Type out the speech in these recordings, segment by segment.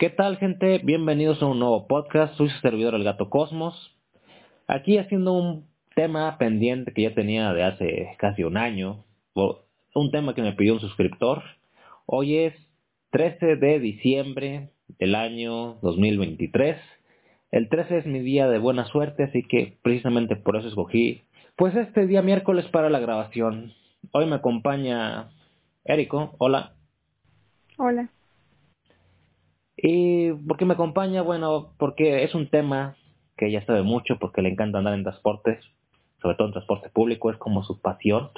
¿Qué tal gente? Bienvenidos a un nuevo podcast. Soy su servidor El Gato Cosmos. Aquí haciendo un tema pendiente que ya tenía de hace casi un año. Un tema que me pidió un suscriptor. Hoy es 13 de diciembre del año 2023. El 13 es mi día de buena suerte, así que precisamente por eso escogí pues este día miércoles para la grabación. Hoy me acompaña Érico. Hola. Hola. ¿Y por qué me acompaña? Bueno, porque es un tema que ella sabe mucho, porque le encanta andar en transportes, sobre todo en transporte público, es como su pasión.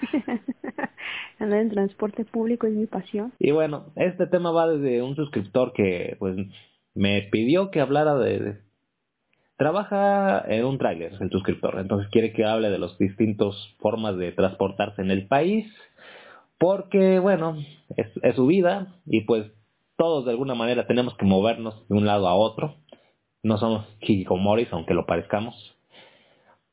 andar en transporte público es mi pasión. Y bueno, este tema va desde un suscriptor que pues me pidió que hablara de... Trabaja en un tráiler, el suscriptor, entonces quiere que hable de las distintas formas de transportarse en el país, porque bueno, es, es su vida y pues todos de alguna manera tenemos que movernos de un lado a otro. No somos Morris, aunque lo parezcamos.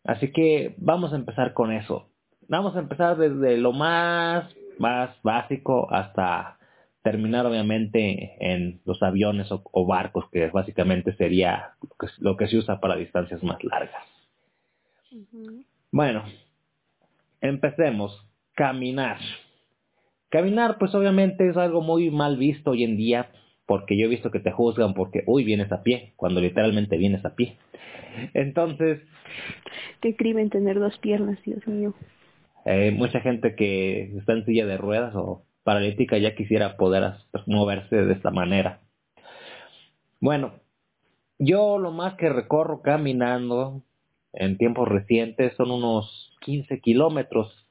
Así que vamos a empezar con eso. Vamos a empezar desde lo más, más básico hasta terminar obviamente en los aviones o, barcos, que básicamente sería lo que, se usa para distancias más largas. Bueno, empecemos. Caminar. Caminar, pues obviamente es algo muy mal visto hoy en día, porque yo he visto que te juzgan porque, uy, vienes a pie, cuando literalmente vienes a pie. Entonces... Qué crimen tener dos piernas, Dios mío. Eh, mucha gente que está en silla de ruedas o paralítica ya quisiera poder moverse de esta manera. Bueno, yo lo más que recorro caminando en tiempos recientes son unos 15 kilómetros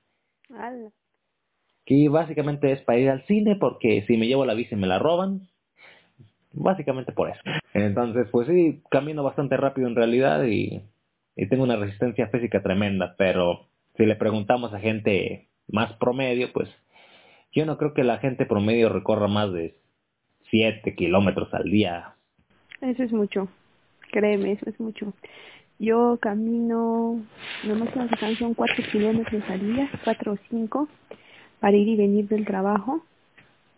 que básicamente es para ir al cine porque si me llevo la bici me la roban. Básicamente por eso. Entonces, pues sí, camino bastante rápido en realidad y, tengo una resistencia física tremenda, pero si le preguntamos a gente más promedio, pues yo no creo que la gente promedio recorra más de 7 kilómetros al día. Eso es mucho, créeme, eso es mucho. Yo camino, no más son 4 kilómetros al día, 4 o 5 para ir y venir del trabajo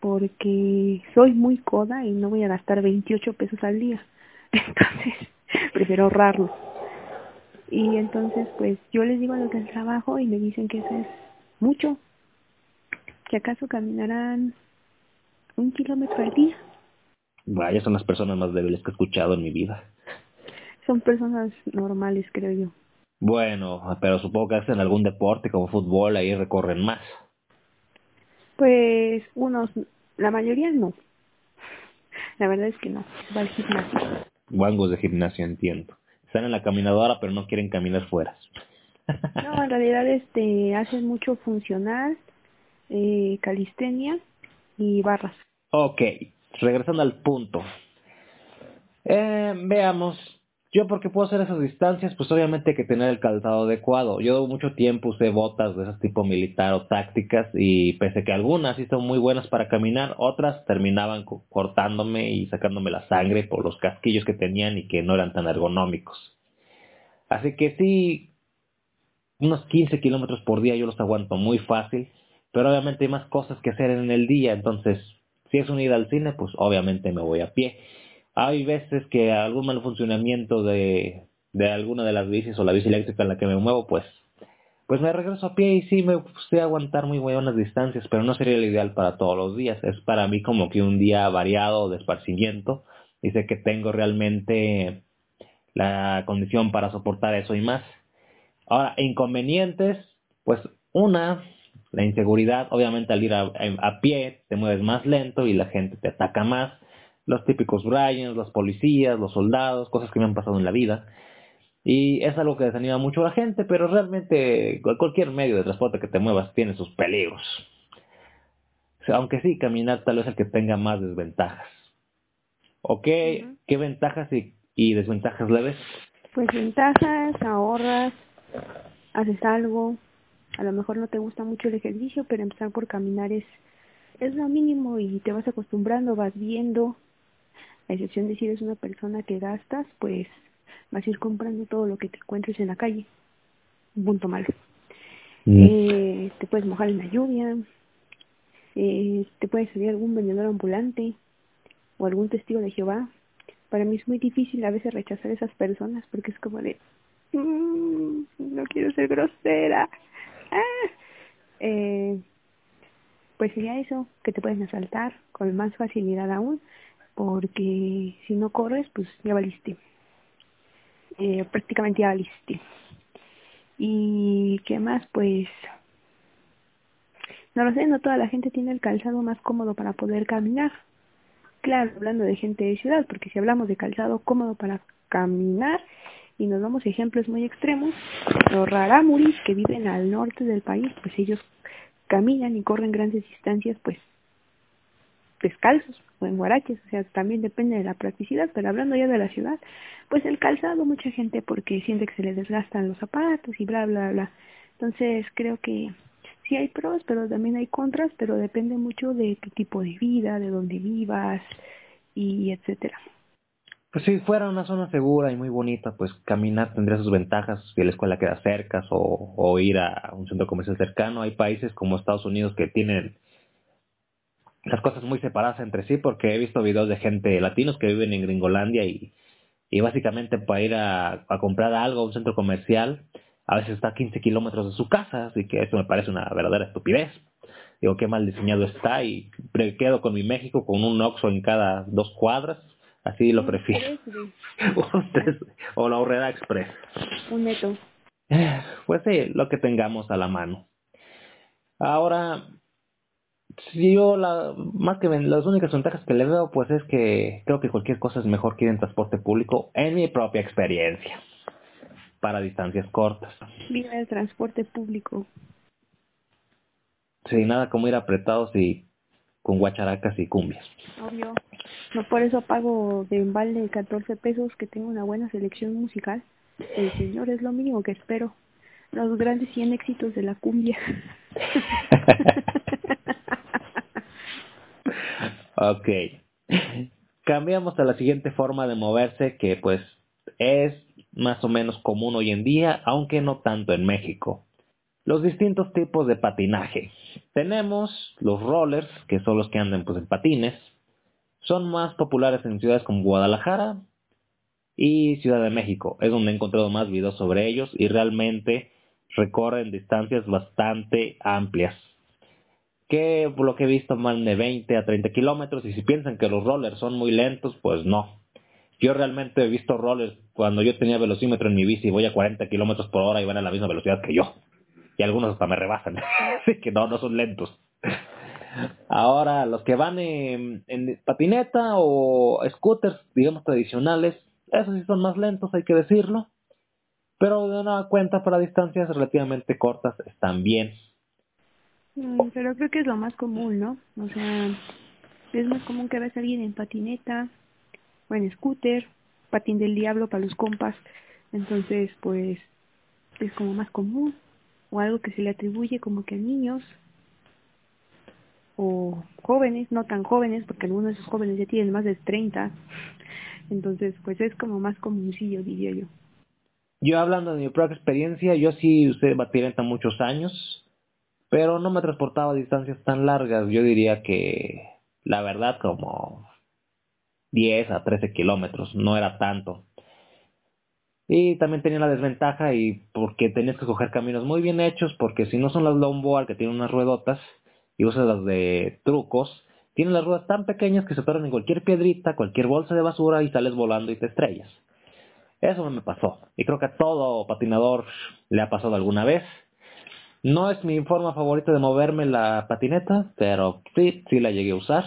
porque soy muy coda y no voy a gastar 28 pesos al día. Entonces, prefiero ahorrarlo. Y entonces, pues yo les digo a los del trabajo y me dicen que eso es mucho. Que acaso caminarán un kilómetro al día. Vaya, son las personas más débiles que he escuchado en mi vida. Son personas normales, creo yo. Bueno, pero supongo que hacen algún deporte como fútbol, ahí recorren más. Pues unos, la mayoría no. La verdad es que no, va al gimnasio. Guangos de gimnasio, entiendo. Están en la caminadora pero no quieren caminar fuera. no, en realidad este hacen mucho funcional, eh, calistenia y barras. Ok, regresando al punto. Eh, veamos, yo porque puedo hacer esas distancias, pues obviamente hay que tener el calzado adecuado. Yo mucho tiempo usé botas de ese tipo militar o tácticas y pese que algunas sí son muy buenas para caminar, otras terminaban cortándome y sacándome la sangre por los casquillos que tenían y que no eran tan ergonómicos. Así que sí, unos 15 kilómetros por día yo los aguanto muy fácil, pero obviamente hay más cosas que hacer en el día, entonces si es unida al cine, pues obviamente me voy a pie hay veces que algún mal funcionamiento de, alguna de las bicis o la bici eléctrica en la que me muevo, pues, pues me regreso a pie y sí me sé aguantar muy buenas distancias, pero no sería lo ideal para todos los días. Es para mí como que un día variado de esparcimiento y sé que tengo realmente la condición para soportar eso y más. Ahora, inconvenientes, pues una, la inseguridad, obviamente al ir a pie te mueves más lento y la gente te ataca más los típicos Bryans, los policías, los soldados, cosas que me han pasado en la vida. Y es algo que desanima mucho a la gente, pero realmente cualquier medio de transporte que te muevas tiene sus peligros. aunque sí, caminar tal vez el que tenga más desventajas. ¿Ok? ¿Qué ventajas y, y desventajas le ves? Pues ventajas, ahorras, haces algo. A lo mejor no te gusta mucho el ejercicio, pero empezar por caminar es, es lo mínimo y te vas acostumbrando, vas viendo, a excepción de si eres una persona que gastas, pues vas a ir comprando todo lo que te encuentres en la calle. Un punto malo. Mm. Eh, te puedes mojar en la lluvia, eh, te puede salir algún vendedor ambulante, o algún testigo de Jehová, para mí es muy difícil a veces rechazar a esas personas porque es como de, mm, no quiero ser grosera. Ah. Eh, pues sería eso, que te pueden asaltar con más facilidad aún, porque si no corres, pues ya valiste. Eh, prácticamente ya valiste. Y qué más, pues no lo sé, no toda la gente tiene el calzado más cómodo para poder caminar. Claro, hablando de gente de ciudad, porque si hablamos de calzado cómodo para caminar y nos damos ejemplos muy extremos, los rarámuris que viven al norte del país, pues ellos caminan y corren grandes distancias, pues descalzos o en guaraches, o sea, también depende de la practicidad, pero hablando ya de la ciudad, pues el calzado, mucha gente porque siente que se le desgastan los zapatos y bla, bla, bla. Entonces creo que sí hay pros, pero también hay contras, pero depende mucho de tu tipo de vida, de dónde vivas y etcétera. Pues si fuera una zona segura y muy bonita, pues caminar tendría sus ventajas si la escuela queda cerca o, o ir a un centro comercial cercano. Hay países como Estados Unidos que tienen las cosas muy separadas entre sí porque he visto videos de gente latinos que viven en Gringolandia y, y básicamente para ir a, a comprar algo a un centro comercial a veces está a 15 kilómetros de su casa, así que eso me parece una verdadera estupidez. Digo, qué mal diseñado está y me quedo con mi México con un Oxxo en cada dos cuadras, así lo prefiero. o la Horrera Express. Un neto. Pues sí, lo que tengamos a la mano. Ahora, si yo la, más que las únicas ventajas que le veo, pues es que creo que cualquier cosa es mejor que ir en transporte público, en mi propia experiencia para distancias cortas. Viva el transporte público. Sí, nada como ir apretados y con guacharacas y cumbias. Obvio. No por eso pago de embalde 14 pesos que tengo una buena selección musical. El señor es lo mínimo que espero. Los grandes 100 éxitos de la cumbia. ok. Cambiamos a la siguiente forma de moverse que pues es más o menos común hoy en día, aunque no tanto en México. Los distintos tipos de patinaje. Tenemos los rollers, que son los que andan pues en patines. Son más populares en ciudades como Guadalajara y Ciudad de México. Es donde he encontrado más videos sobre ellos y realmente recorren distancias bastante amplias. Que lo que he visto más de 20 a 30 kilómetros y si piensan que los rollers son muy lentos, pues no. Yo realmente he visto rollers cuando yo tenía velocímetro en mi bici, voy a 40 kilómetros por hora y van a la misma velocidad que yo. Y algunos hasta me rebasan. Así que no, no son lentos. Ahora, los que van en, patineta o scooters, digamos, tradicionales, esos sí son más lentos, hay que decirlo. Pero de una cuenta para distancias relativamente cortas están bien. Mm, pero creo que es lo más común, ¿no? O sea, es más común que veas a alguien en patineta, o en scooter, patín del diablo para los compas. Entonces, pues, es como más común, o algo que se le atribuye como que a niños, o jóvenes, no tan jóvenes, porque algunos de esos jóvenes ya tienen más de 30. Entonces, pues es como más comuncillo, diría yo. Yo hablando de mi propia experiencia, yo sí usé batirenta muchos años, pero no me transportaba a distancias tan largas. Yo diría que, la verdad, como 10 a 13 kilómetros, no era tanto. Y también tenía la desventaja y porque tenías que coger caminos muy bien hechos, porque si no son las longboard que tienen unas ruedotas y usas las de trucos, tienen las ruedas tan pequeñas que se paran en cualquier piedrita, cualquier bolsa de basura y sales volando y te estrellas. Eso me pasó. Y creo que a todo patinador le ha pasado alguna vez. No es mi forma favorita de moverme la patineta, pero sí, sí la llegué a usar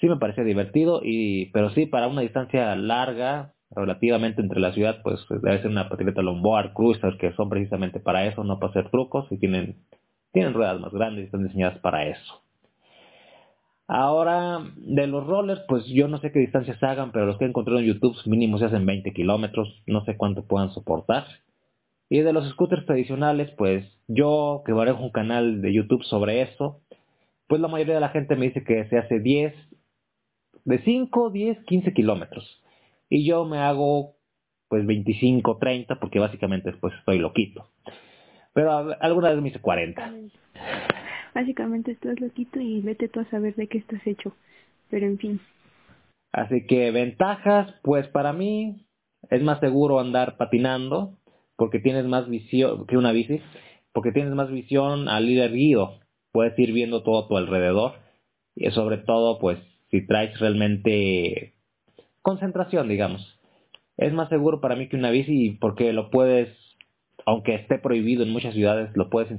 sí me parecía divertido, y pero sí para una distancia larga, relativamente entre la ciudad, pues debe ser una patineta longboard, cruiser, que son precisamente para eso, no para hacer trucos, y tienen, tienen ruedas más grandes y están diseñadas para eso. Ahora, de los rollers, pues yo no sé qué distancias hagan, pero los que he encontrado en YouTube mínimo se hacen 20 kilómetros, no sé cuánto puedan soportar. Y de los scooters tradicionales, pues yo que manejo un canal de YouTube sobre eso, pues la mayoría de la gente me dice que se hace 10 de 5, 10, 15 kilómetros. Y yo me hago pues 25, 30 porque básicamente pues estoy loquito. Pero alguna vez me hice 40. Básicamente estás loquito y vete tú a saber de qué estás hecho. Pero en fin. Así que ventajas, pues para mí es más seguro andar patinando porque tienes más visión que una bici, porque tienes más visión al ir erguido, puedes ir viendo todo a tu alrededor y sobre todo pues si traes realmente concentración, digamos. Es más seguro para mí que una bici porque lo puedes, aunque esté prohibido en muchas ciudades, lo puedes,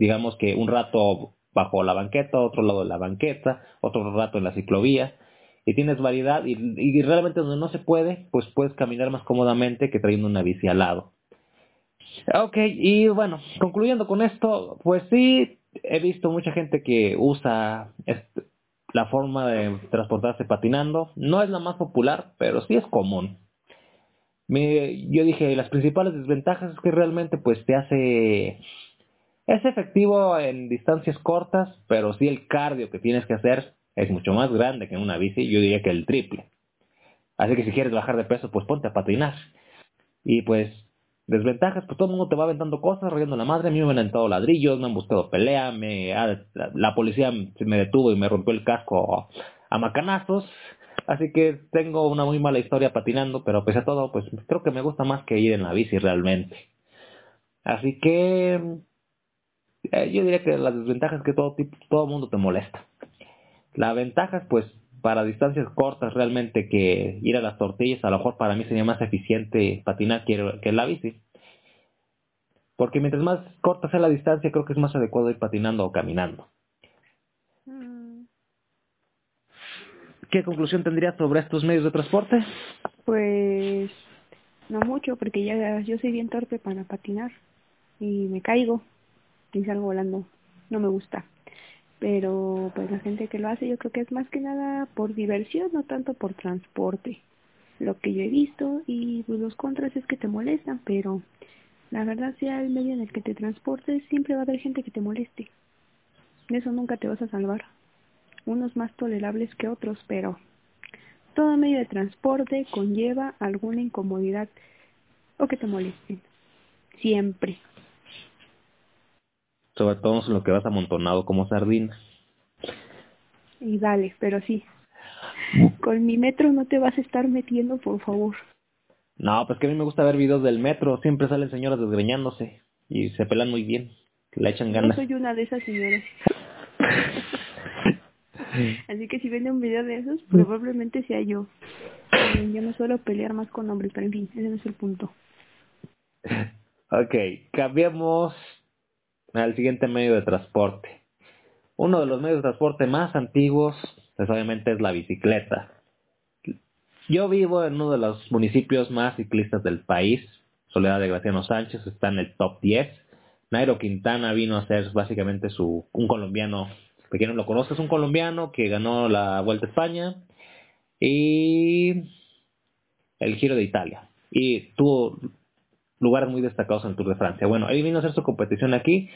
digamos que un rato bajo la banqueta, otro lado de la banqueta, otro rato en la ciclovía, y tienes variedad, y, y realmente donde no se puede, pues puedes caminar más cómodamente que trayendo una bici al lado. Ok, y bueno, concluyendo con esto, pues sí, he visto mucha gente que usa la forma de transportarse patinando. No es la más popular, pero sí es común. Me, yo dije, las principales desventajas es que realmente pues te hace... Es efectivo en distancias cortas, pero sí el cardio que tienes que hacer es mucho más grande que en una bici, yo diría que el triple. Así que si quieres bajar de peso, pues ponte a patinar. Y pues Desventajas, pues todo el mundo te va aventando cosas, rayando la madre. A mí me han aventado ladrillos, me han buscado pelea, me, la policía me detuvo y me rompió el casco a macanazos. Así que tengo una muy mala historia patinando, pero pese a todo, pues creo que me gusta más que ir en la bici realmente. Así que eh, yo diría que las desventajas es que todo tipo, todo mundo te molesta. La ventaja es pues para distancias cortas realmente que ir a las tortillas, a lo mejor para mí sería más eficiente patinar que, que la bici. Porque mientras más corta sea la distancia, creo que es más adecuado ir patinando o caminando. Mm. ¿Qué conclusión tendrías sobre estos medios de transporte? Pues no mucho, porque ya yo soy bien torpe para patinar y me caigo y salgo volando. No me gusta pero pues la gente que lo hace yo creo que es más que nada por diversión, no tanto por transporte, lo que yo he visto y pues los contras es que te molestan, pero la verdad sea el medio en el que te transportes siempre va a haber gente que te moleste, de eso nunca te vas a salvar, unos más tolerables que otros, pero todo medio de transporte conlleva alguna incomodidad o que te molesten, siempre sobre todo en lo que vas amontonado como sardina. Y dale, pero sí. Con mi metro no te vas a estar metiendo, por favor. No, pues que a mí me gusta ver videos del metro. Siempre salen señoras desgreñándose y se pelan muy bien. Le echan ganas. Yo soy una de esas señoras. Así que si ven un video de esos, probablemente sea yo. Eh, yo no suelo pelear más con hombres, pero en fin, ese no es el punto. Ok, cambiamos al siguiente medio de transporte. Uno de los medios de transporte más antiguos, pues obviamente es la bicicleta. Yo vivo en uno de los municipios más ciclistas del país. Soledad de Graciano Sánchez está en el top 10. Nairo Quintana vino a ser básicamente su, un colombiano, que lo conoce, un colombiano que ganó la Vuelta España y el Giro de Italia. Y tuvo lugares muy destacados en el Tour de Francia. Bueno, él vino a hacer su competición aquí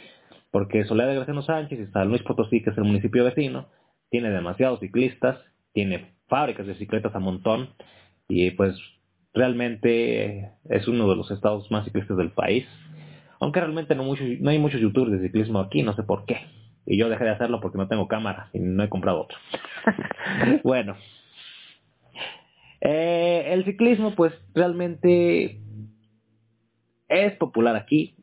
porque Soledad de Graciano Sánchez y San Luis Potosí, que es el municipio vecino, tiene demasiados ciclistas, tiene fábricas de bicicletas a montón y pues realmente es uno de los estados más ciclistas del país. Aunque realmente no, mucho, no hay muchos youtubers de ciclismo aquí, no sé por qué. Y yo dejé de hacerlo porque no tengo cámara y no he comprado otro. bueno. Eh, el ciclismo pues realmente es popular aquí.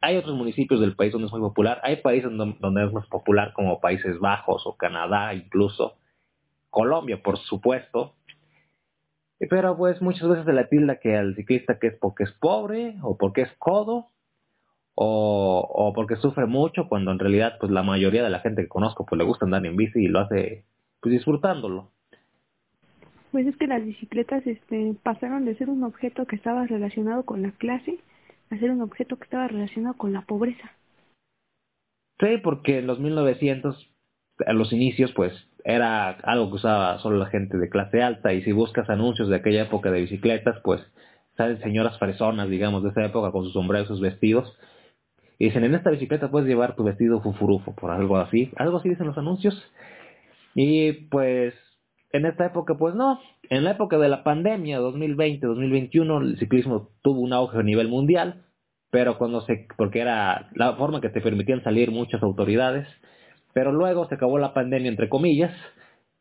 Hay otros municipios del país donde es muy popular. Hay países donde, es más popular como Países Bajos o Canadá incluso. Colombia, por supuesto. Pero pues muchas veces se le tilda que al ciclista que es porque es pobre o porque es codo o, o, porque sufre mucho cuando en realidad pues la mayoría de la gente que conozco pues le gusta andar en bici y lo hace pues disfrutándolo. Pues es que las bicicletas este, pasaron de ser un objeto que estaba relacionado con la clase a ser un objeto que estaba relacionado con la pobreza. Sí, porque en los 1900, a los inicios, pues era algo que usaba solo la gente de clase alta y si buscas anuncios de aquella época de bicicletas, pues salen señoras fresonas, digamos, de esa época con sus sombreros, sus vestidos. Y dicen, en esta bicicleta puedes llevar tu vestido fufurufo, por algo así. Algo así dicen los anuncios. Y pues en esta época, pues no. En la época de la pandemia, 2020-2021, el ciclismo tuvo un auge a nivel mundial, pero cuando se, porque era la forma que te permitían salir muchas autoridades, pero luego se acabó la pandemia, entre comillas,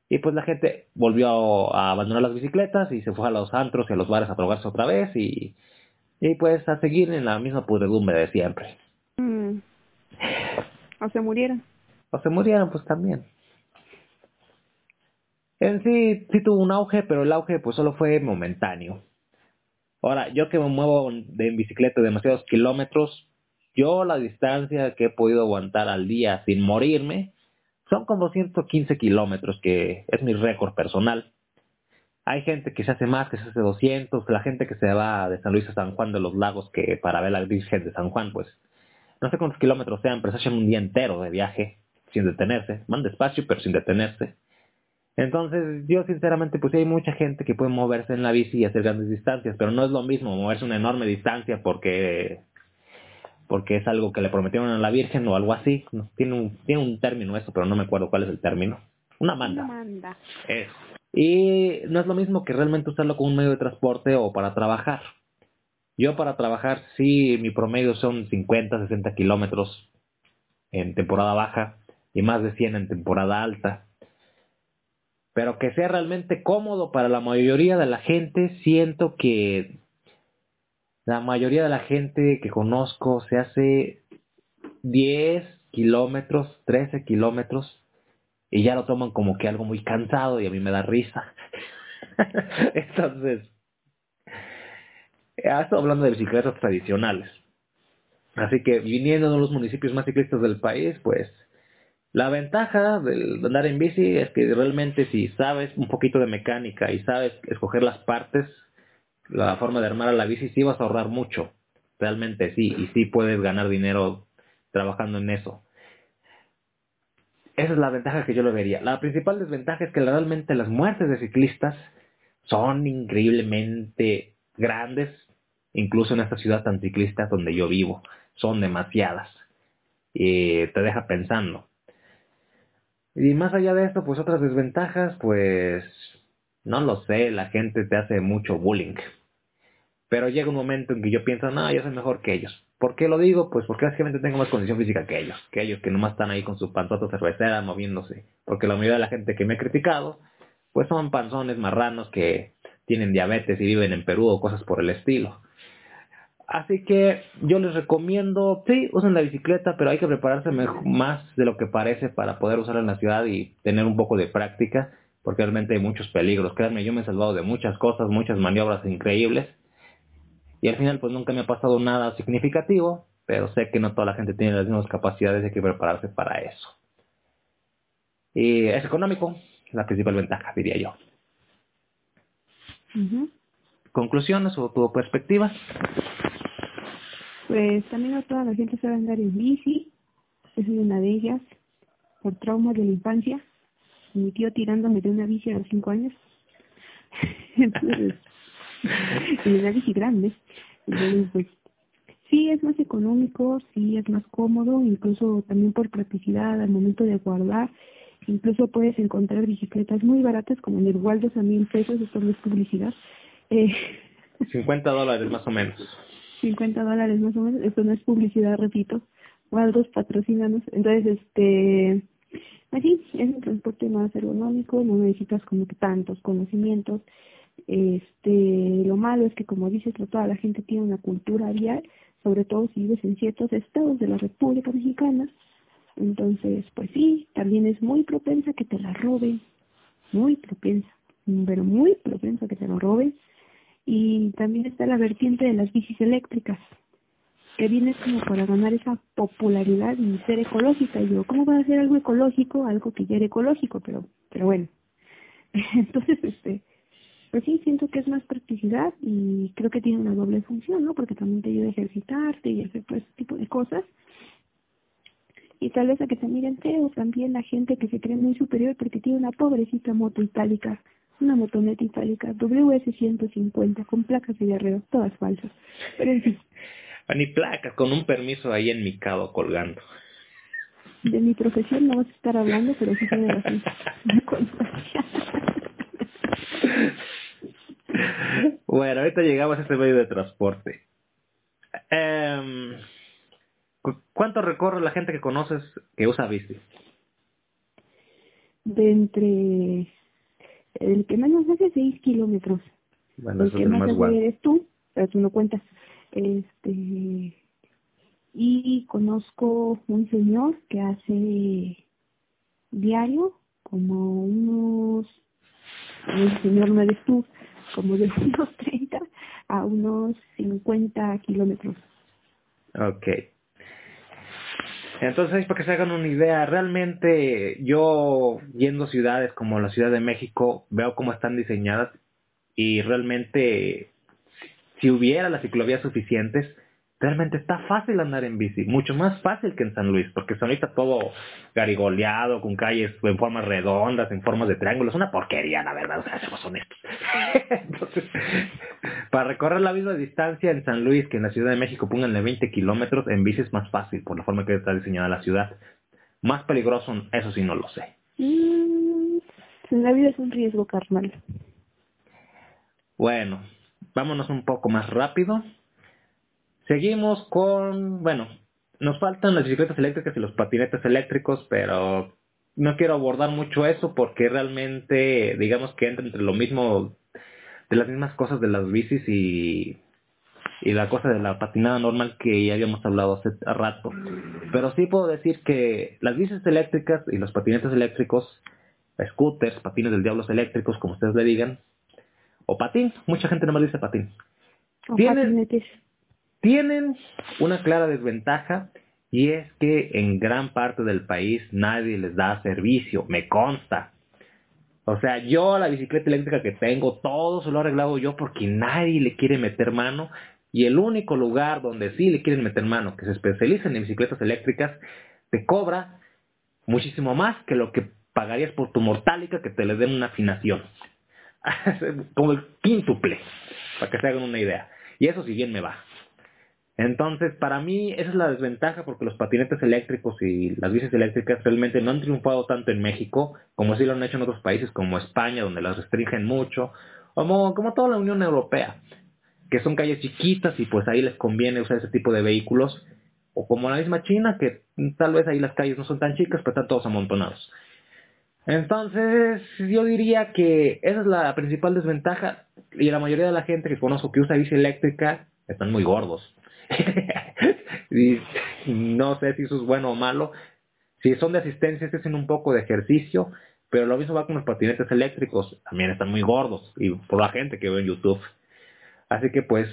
Y pues la gente volvió a abandonar las bicicletas y se fue a los antros y a los bares a drogarse otra vez y, y pues a seguir en la misma pudredumbre de siempre. Mm. O se murieron. O se murieron, pues también. En sí, sí tuvo un auge, pero el auge pues solo fue momentáneo. Ahora, yo que me muevo en bicicleta demasiados kilómetros, yo la distancia que he podido aguantar al día sin morirme son como 115 kilómetros, que es mi récord personal. Hay gente que se hace más, que se hace 200, la gente que se va de San Luis a San Juan de los Lagos que para ver la Virgen de San Juan, pues no sé cuántos kilómetros sean, pero se hacen un día entero de viaje sin detenerse, van despacio pero sin detenerse. Entonces, yo sinceramente, pues hay mucha gente que puede moverse en la bici y hacer grandes distancias, pero no es lo mismo moverse una enorme distancia porque porque es algo que le prometieron a la Virgen o algo así. Tiene un, tiene un término eso, pero no me acuerdo cuál es el término. Una manda. Una manda. Eso. Y no es lo mismo que realmente usarlo como un medio de transporte o para trabajar. Yo para trabajar sí, mi promedio son 50, 60 kilómetros en temporada baja y más de 100 en temporada alta pero que sea realmente cómodo para la mayoría de la gente, siento que la mayoría de la gente que conozco se hace 10 kilómetros, 13 kilómetros y ya lo toman como que algo muy cansado y a mí me da risa. Entonces, estoy hablando de bicicletas tradicionales. Así que viniendo de los municipios más ciclistas del país, pues la ventaja de andar en bici es que realmente si sabes un poquito de mecánica y sabes escoger las partes, la forma de armar a la bici, sí vas a ahorrar mucho. Realmente sí, y sí puedes ganar dinero trabajando en eso. Esa es la ventaja que yo le vería. La principal desventaja es que realmente las muertes de ciclistas son increíblemente grandes, incluso en esta ciudad tan ciclista donde yo vivo. Son demasiadas. Y te deja pensando. Y más allá de esto, pues otras desventajas, pues no lo sé, la gente te hace mucho bullying. Pero llega un momento en que yo pienso, no, yo soy mejor que ellos. ¿Por qué lo digo? Pues porque básicamente tengo más condición física que ellos. Que ellos que nomás están ahí con su panzota cervecera moviéndose. Porque la mayoría de la gente que me ha criticado, pues son panzones marranos que tienen diabetes y viven en Perú o cosas por el estilo. Así que yo les recomiendo, sí, usen la bicicleta, pero hay que prepararse más de lo que parece para poder usarla en la ciudad y tener un poco de práctica, porque realmente hay muchos peligros. Créanme, yo me he salvado de muchas cosas, muchas maniobras increíbles, y al final pues nunca me ha pasado nada significativo, pero sé que no toda la gente tiene las mismas capacidades hay que prepararse para eso. Y es económico, la principal ventaja, diría yo. ¿Conclusiones o tu perspectiva? Pues también no toda la gente sabe andar en bici, esa es una de ellas, por traumas de la infancia. Mi tío tirándome de una bici a los cinco años. Entonces, y una bici grande. Entonces, pues, sí es más económico, sí es más cómodo, incluso también por practicidad al momento de guardar. Incluso puedes encontrar bicicletas muy baratas, como en el Waldo también pesos, esto no es publicidad. Eh, 50 dólares más o menos. 50 dólares más o menos, esto no es publicidad, repito, Waldos patrocinanos, entonces este, así, es un transporte más ergonómico, no necesitas como que tantos conocimientos, este, lo malo es que como dices, toda la gente tiene una cultura vial, sobre todo si vives en ciertos estados de la República Mexicana, entonces, pues sí, también es muy propensa que te la roben, muy propensa, pero muy propensa que te lo roben, y también está la vertiente de las bicis eléctricas, que viene como para ganar esa popularidad y ser ecológica. Y yo, ¿cómo va a ser algo ecológico? Algo que ya era ecológico, pero, pero bueno. Entonces, este, pues sí, siento que es más practicidad y creo que tiene una doble función, ¿no? Porque también te ayuda a ejercitarte y hacer pues ese tipo de cosas. Y tal vez a que te miren feo también la gente que se cree muy superior porque tiene una pobrecita moto itálica una motoneta itálica WS-150 con placas de guerrero, todas falsas. Pero en fin. Ah, ni placas, con un permiso ahí en mi cabo colgando. De mi profesión no vas a estar hablando, pero sí tiene razón. bueno, ahorita llegamos a este medio de transporte. Eh, ¿Cuánto recorre la gente que conoces que usa bici? De entre El que menos hace 6 kilómetros. Bueno, el que más más hace eres tú, pero tú no cuentas. Este y conozco un señor que hace diario como unos el señor no eres tú como de unos 30 a unos 50 kilómetros Ok. Entonces, para que se hagan una idea, realmente yo yendo a ciudades como la Ciudad de México, veo cómo están diseñadas y realmente si hubiera las ciclovías suficientes, realmente está fácil andar en bici, mucho más fácil que en San Luis, porque San Luis está todo garigoleado, con calles en formas redondas, en formas de triángulos, una porquería, la verdad, o sea, seamos honestos. Entonces, para recorrer la misma distancia en San Luis que en la Ciudad de México, pónganle 20 kilómetros, en bici es más fácil, por la forma que está diseñada la ciudad. Más peligroso, eso sí no lo sé. Mm, la vida es un riesgo carnal Bueno, vámonos un poco más rápido. Seguimos con, bueno, nos faltan las bicicletas eléctricas y los patinetes eléctricos, pero no quiero abordar mucho eso porque realmente, digamos que entra entre lo mismo, de las mismas cosas de las bicis y, y la cosa de la patinada normal que ya habíamos hablado hace rato. Pero sí puedo decir que las bicis eléctricas y los patinetes eléctricos, scooters, patines del diablo eléctricos, como ustedes le digan, o patín, mucha gente no me dice patín. o Tiene- patinetes tienen una clara desventaja y es que en gran parte del país nadie les da servicio, me consta. O sea, yo la bicicleta eléctrica que tengo, todo se lo he arreglado yo porque nadie le quiere meter mano y el único lugar donde sí le quieren meter mano, que se especializan en bicicletas eléctricas, te cobra muchísimo más que lo que pagarías por tu mortálica que te le den una afinación. Como el quíntuple, para que se hagan una idea. Y eso si bien me va. Entonces, para mí, esa es la desventaja porque los patinetes eléctricos y las bicis eléctricas realmente no han triunfado tanto en México como sí lo han hecho en otros países como España, donde las restringen mucho, como, como toda la Unión Europea, que son calles chiquitas y pues ahí les conviene usar ese tipo de vehículos, o como la misma China, que tal vez ahí las calles no son tan chicas, pero están todos amontonados. Entonces, yo diría que esa es la principal desventaja y la mayoría de la gente que conozco que usa bici eléctrica están muy gordos. no sé si eso es bueno o malo. Si son de asistencia, se hacen un poco de ejercicio, pero lo mismo va con los patinetes eléctricos. También están muy gordos y por la gente que ve en YouTube. Así que pues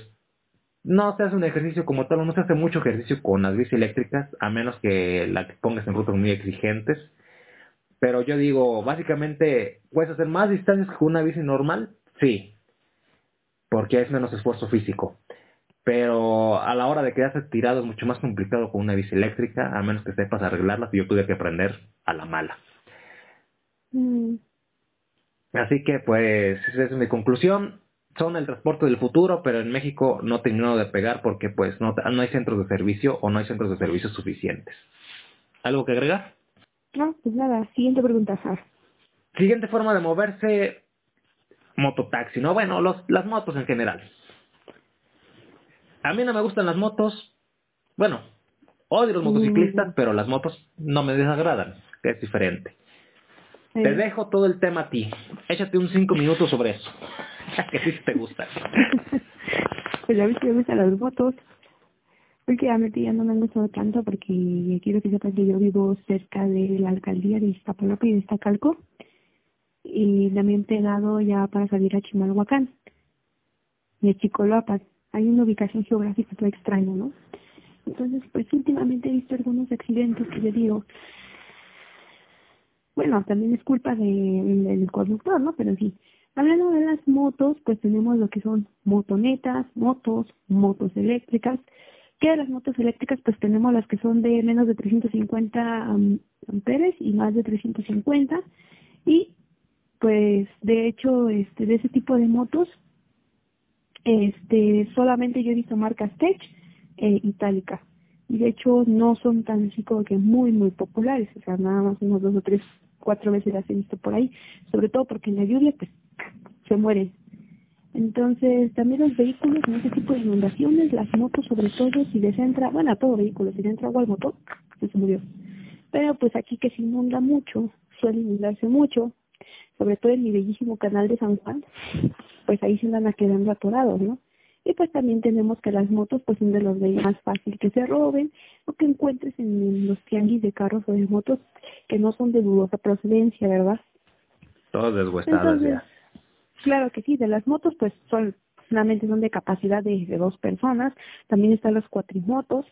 no se hace un ejercicio como tal, no se hace mucho ejercicio con las bici eléctricas, a menos que la que pongas en rutas muy exigentes. Pero yo digo, básicamente, ¿puedes hacer más distancias que una bici normal? Sí, porque es menos esfuerzo físico. Pero a la hora de quedarse tirado es mucho más complicado con una bici eléctrica, a menos que sepas arreglarlas y yo tuve que aprender a la mala. Mm, Así que pues esa es mi conclusión. Son el transporte del futuro, pero en México no terminó de pegar porque pues no, no hay centros de servicio o no hay centros de servicio suficientes. ¿Algo que agregar? no pues nada siguiente pregunta Sara. Siguiente forma de moverse, mototaxi, ¿no? Bueno, los, las motos en general. A mí no me gustan las motos. Bueno, odio los motociclistas, Mm. pero las motos no me desagradan, que es diferente. Te dejo todo el tema a ti. Échate un cinco minutos sobre eso. que sí te gusta. pues a mí sí me gustan las motos. Últimamente ya no me han gustado tanto porque quiero que sepan que yo vivo cerca de la alcaldía de Iztapalapa y de Iztacalco. Y también pegado ya para salir a Chimalhuacán. Y a Chicoloapan. Hay una ubicación geográfica toda extraña, ¿no? Entonces, pues últimamente he visto algunos accidentes que yo digo, bueno, también es culpa de, del conductor, ¿no? Pero en fin, hablando de las motos, pues tenemos lo que son motonetas, motos, motos eléctricas. Que de las motos eléctricas, pues tenemos las que son de menos de 350 am- amperes y más de 350. Y, pues, de hecho, este, de ese tipo de motos, este, solamente yo he visto marcas Tech e Itálica. Y de hecho no son tan así como que muy, muy populares. O sea, nada más unos dos o tres, cuatro veces las he visto por ahí. Sobre todo porque en la lluvia, pues, se mueren. Entonces, también los vehículos en ese tipo de inundaciones, las motos sobre todo, si les entra, bueno, a todo vehículo, si le entra agua al motor, se murió. Pero pues aquí que se inunda mucho, suele inundarse mucho, sobre todo en mi bellísimo canal de San Juan, pues ahí se van a quedando atorados, ¿no? Y pues también tenemos que las motos pues son de los de más fácil que se roben o que encuentres en los tianguis de carros o de motos que no son de dudosa procedencia, ¿verdad? Todos deshuesadas ya. Claro que sí, de las motos pues son solamente son de capacidad de, de dos personas, también están las cuatrimotos,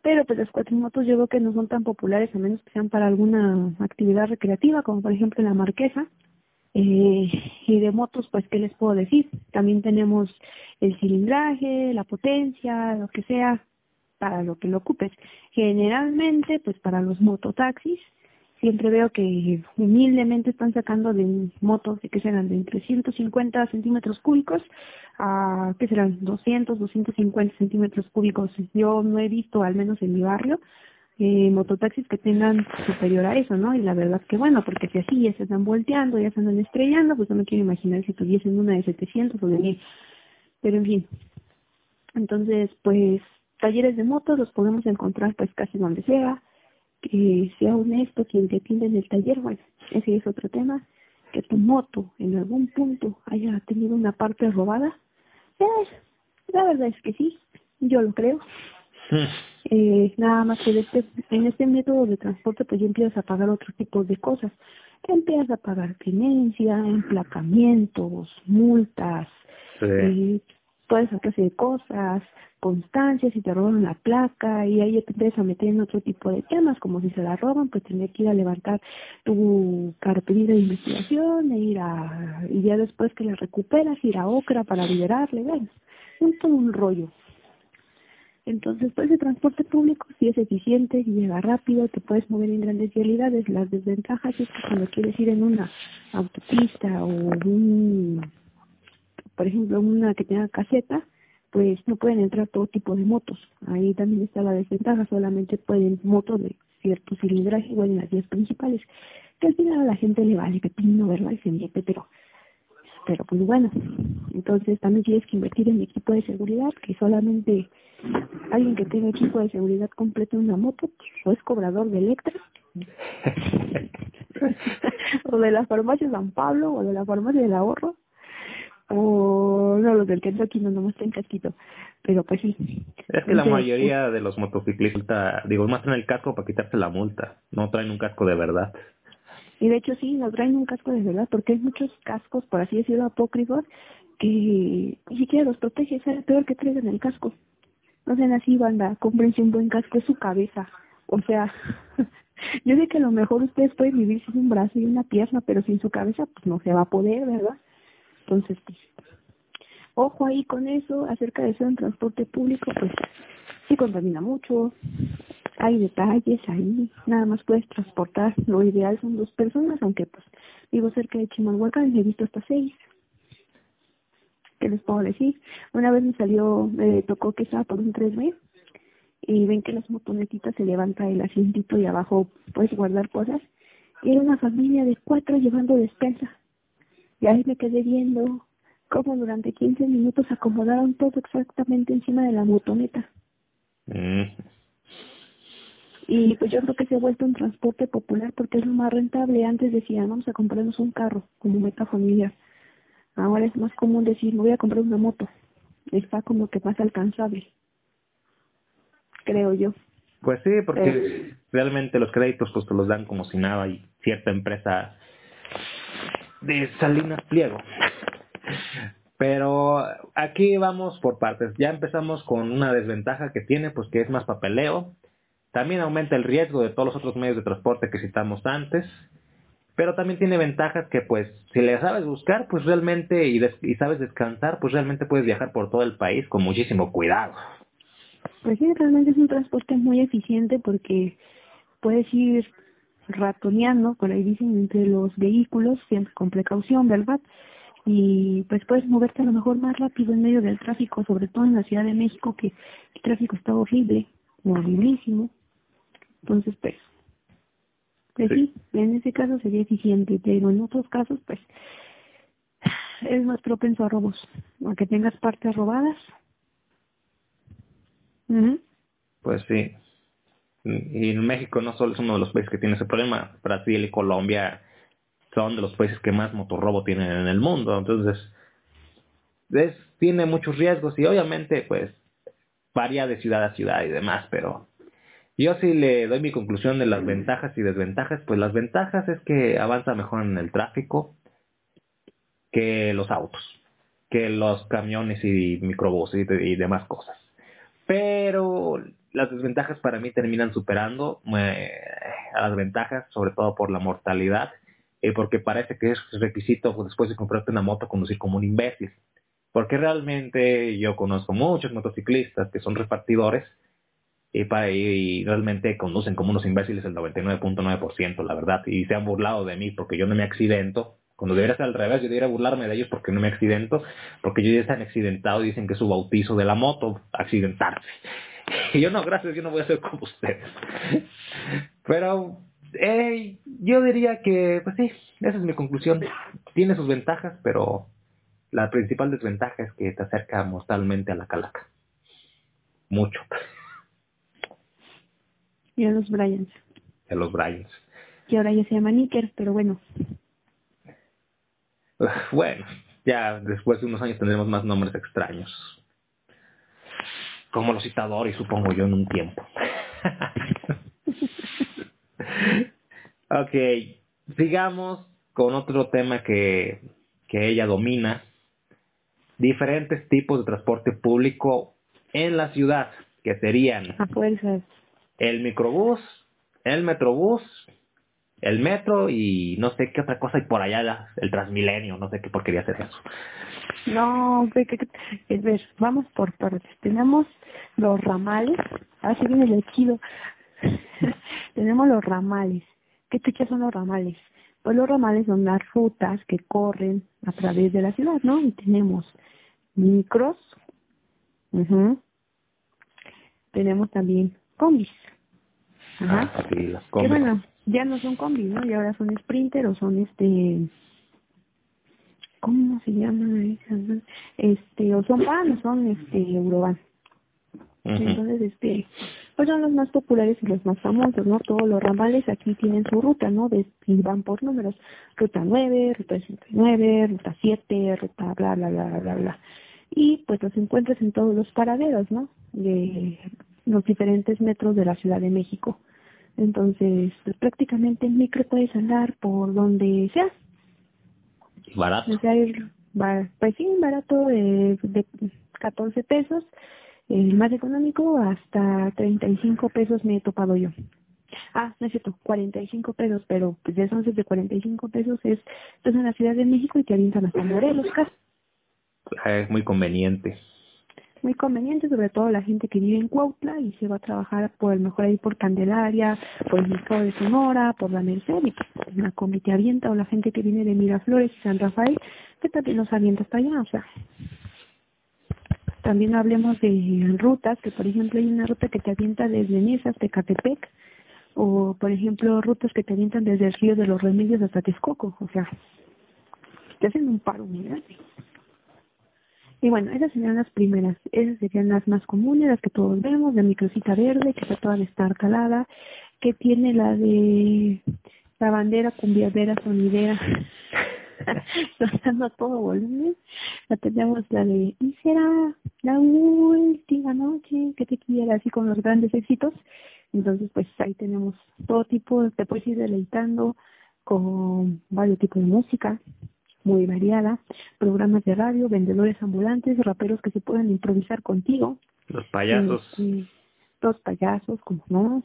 pero pues las cuatrimotos yo creo que no son tan populares a menos que sean para alguna actividad recreativa, como por ejemplo la marquesa. Eh, y de motos, pues, ¿qué les puedo decir? También tenemos el cilindraje, la potencia, lo que sea, para lo que lo ocupes. Generalmente, pues, para los mototaxis, siempre veo que humildemente están sacando de motos de que serán de entre 150 centímetros cúbicos a que serán 200, 250 centímetros cúbicos. Yo no he visto, al menos en mi barrio, eh, mototaxis que tengan superior a eso, ¿no? Y la verdad que bueno, porque si así ya se están volteando, ya se andan estrellando, pues no me quiero imaginar si tuviesen una de 700 o de 1000. Pero en fin. Entonces, pues talleres de motos los podemos encontrar pues casi donde sea que sea honesto quien te atiende en el taller, bueno, ese es otro tema, que tu moto en algún punto haya tenido una parte robada, eh, la verdad es que sí, yo lo creo. Hmm. Eh, nada más que este, en este método de transporte pues ya empiezas a pagar otro tipo de cosas. Empiezas a pagar tenencia, emplacamientos, multas, eh, toda esa clase de cosas, constancias, si te roban la placa y ahí te empiezas a meter en otro tipo de temas, como si se la roban, pues tendría que ir a levantar tu carpeta de investigación e ir a, y ya después que la recuperas, ir a OCRA para liberarle, bueno, es todo un rollo. Entonces, pues el transporte público si es eficiente, llega rápido, te puedes mover en grandes vialidades. Las desventajas es que cuando quieres ir en una autopista o un, por ejemplo, una que tenga caseta, pues no pueden entrar todo tipo de motos. Ahí también está la desventaja, solamente pueden motos de cierto cilindraje, igual en las vías principales, que al final a la gente le vale pepino, ¿verdad? Y se mete, pero, pero pues bueno, entonces también tienes que invertir en equipo de seguridad, que solamente alguien que tenga equipo de seguridad completo en una moto, pues, o es cobrador de Electra, o de la farmacia San Pablo, o de la farmacia del ahorro, o no, los del Kentucky no nomás en casquito, pero pues sí. Es que la mayoría de los motociclistas, digo, más traen el casco para quitarse la multa, no traen un casco de verdad. Y de hecho sí, no traen un casco de verdad, porque hay muchos cascos, por así decirlo, apócrifos, que ni siquiera los protege, es peor que traigan el casco. No sean así, banda, cómprense un buen casco, es su cabeza. O sea, yo sé que a lo mejor ustedes pueden vivir sin un brazo y una pierna, pero sin su cabeza, pues no se va a poder, ¿verdad? Entonces, pues, ojo ahí con eso, acerca de eso en transporte público, pues sí contamina mucho, hay detalles ahí, nada más puedes transportar, lo ideal son dos personas, aunque pues vivo cerca de Chimalhuacán y he visto hasta seis. ¿Qué les puedo decir? Una vez me salió, me tocó que estaba por un 3B y ven que las motonetitas se levanta el asientito y abajo puedes guardar cosas. Y era una familia de cuatro llevando despensa. Y ahí me quedé viendo cómo durante 15 minutos acomodaron todo exactamente encima de la motoneta. Mm. Y pues yo creo que se ha vuelto un transporte popular porque es lo más rentable. Antes decían, vamos a comprarnos un carro como meta familiar. Ahora es más común decir, me voy a comprar una moto. Está como que más alcanzable. Creo yo. Pues sí, porque realmente los créditos pues te los dan como si nada y cierta empresa de Salinas Pliego. Pero aquí vamos por partes. Ya empezamos con una desventaja que tiene, pues que es más papeleo. También aumenta el riesgo de todos los otros medios de transporte que citamos antes. Pero también tiene ventajas que, pues, si le sabes buscar, pues realmente, y, y sabes descansar, pues realmente puedes viajar por todo el país con muchísimo cuidado. Pues sí, realmente es un transporte muy eficiente porque puedes ir ratoneando, por ahí dicen, entre los vehículos, siempre con precaución, ¿verdad? Y pues puedes moverte a lo mejor más rápido en medio del tráfico, sobre todo en la Ciudad de México, que el tráfico está horrible, horriblísimo. Entonces, pues, pues sí. en ese caso sería eficiente, pero en otros casos, pues, es más propenso a robos, a que tengas partes robadas. Pues sí, y en México no solo es uno de los países que tiene ese problema, Brasil y Colombia son de los países que más motorrobo tienen en el mundo. Entonces, es, tiene muchos riesgos y obviamente, pues, varía de ciudad a ciudad y demás, pero yo sí le doy mi conclusión de las ventajas y desventajas. Pues las ventajas es que avanza mejor en el tráfico que los autos, que los camiones y microbuses y, demás cosas. Pero las desventajas para mí terminan superando eh, a las ventajas, sobre todo por la mortalidad, y porque parece que es requisito después de comprarte una moto conducir como un imbécil. Porque realmente yo conozco muchos motociclistas que son repartidores y, para, y realmente conducen como unos imbéciles el 99.9%, la verdad, y se han burlado de mí porque yo no me accidento. Cuando debería ser al revés, yo debería burlarme de ellos porque no me accidento, porque ellos ya están accidentados dicen que es su bautizo de la moto, accidentarse. Y yo no, gracias, yo no voy a ser como ustedes. Pero eh, yo diría que, pues sí, esa es mi conclusión. Tiene sus ventajas, pero la principal desventaja es que te acerca mortalmente a la calaca. Mucho. Y a los Bryans. A los Bryans. Y ahora ya se llama Nicker, pero bueno. Bueno, ya después de unos años tendremos más nombres extraños. Como los citadores, supongo yo, en un tiempo. ok, sigamos con otro tema que, que ella domina. Diferentes tipos de transporte público en la ciudad, que serían... A fuerzas el microbús, el metrobús, el metro y no sé qué otra cosa y por allá el Transmilenio, no sé qué porquería hacer eso. No, es ver, vamos por partes. Tenemos los ramales, así viene el chido. Tenemos los ramales. ¿Qué, ¿Qué son los ramales? Pues los ramales son las rutas que corren a través de la ciudad, ¿no? Y tenemos micros, tenemos también combis. Ajá. Ah, sí, las combis. Que bueno, ya no son combis, ¿no? Y ahora son sprinter o son este... ¿Cómo se llama? Este, o son van o son este Eurovan. Entonces, este, pues son los más populares y los más famosos, ¿no? Todos los ramales aquí tienen su ruta, ¿no? De, y van por números. Ruta 9, ruta 69, ruta 7, ruta bla, bla, bla, bla, bla. Y pues los encuentras en todos los paraderos, ¿no? De los diferentes metros de la Ciudad de México. Entonces, pues, prácticamente en micro puedes andar por donde sea. Barato. O sea, ir, pues sí, barato de, de 14 pesos, el más económico hasta 35 pesos me he topado yo. Ah, no es cierto, 45 pesos, pero pues ya son de 45 pesos es, es en la Ciudad de México y te avientan hasta Morelos, casi. Es muy conveniente muy conveniente, sobre todo la gente que vive en Cuautla y se va a trabajar por el mejor ahí por Candelaria, por el Estado de Sonora, por la Merced y pues, la comité avienta o la gente que viene de Miraflores y San Rafael, que también nos avienta hasta allá, o sea. También hablemos de rutas, que por ejemplo hay una ruta que te avienta desde Nesa hasta Catepec, o por ejemplo rutas que te avientan desde el río de los Remedios hasta Texcoco, o sea, te hacen un paro muy grande. Y bueno, esas serían las primeras, esas serían las más comunes, las que todos vemos, la microcita verde, que está toda destartalada, que tiene la de la bandera cumbiadera sonidera, sonando a todo volumen. La tenemos la de, y será la última noche que te quiera, así con los grandes éxitos. Entonces, pues ahí tenemos todo tipo, te puedes ir deleitando con varios tipos de música, muy variada, programas de radio, vendedores ambulantes, raperos que se pueden improvisar contigo. Los payasos. Este, los payasos, como no.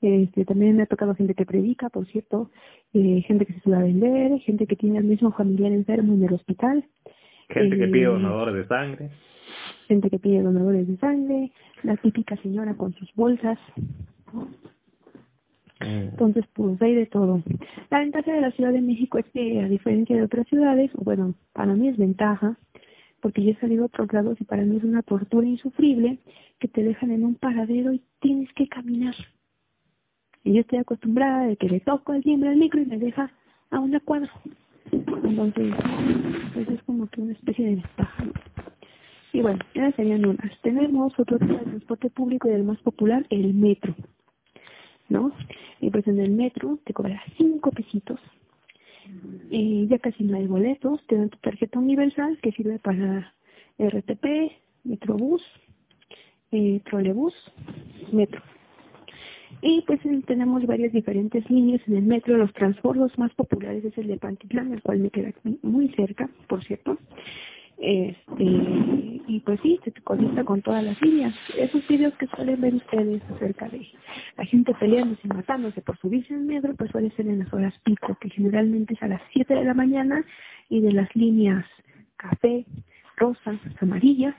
Este, también me ha tocado gente que predica, por cierto, eh, gente que se suele a vender, gente que tiene el mismo familiar enfermo en el hospital. Gente que pide eh, donadores de sangre. Gente que pide donadores de sangre, la típica señora con sus bolsas. Mm. Entonces, pues hay de todo. La ventaja de la Ciudad de México es que, a diferencia de otras ciudades, bueno, para mí es ventaja, porque yo he salido a otros lados y para mí es una tortura insufrible que te dejan en un paradero y tienes que caminar. Y yo estoy acostumbrada de que le toco el timbre al micro y me deja a una cuadra. Entonces, pues es como que una especie de ventaja. Y bueno, ya serían unas. Tenemos otro tipo de transporte público y el más popular, el metro. ¿No? Y pues en el metro te cobra cinco pesitos Y ya casi no hay boletos, te dan tu tarjeta universal que sirve para RTP, Metrobús, eh, Trolebús, Metro. Y pues tenemos varias diferentes líneas en el metro. Los transbordos más populares es el de Pantitlán, el cual me queda muy cerca, por cierto. Este, y pues sí, se conecta con todas las líneas. Esos videos que suelen ver ustedes acerca de la gente peleándose y matándose por subirse al metro, pues suele ser en las horas pico, que generalmente es a las 7 de la mañana y de las líneas café, rosa, amarilla,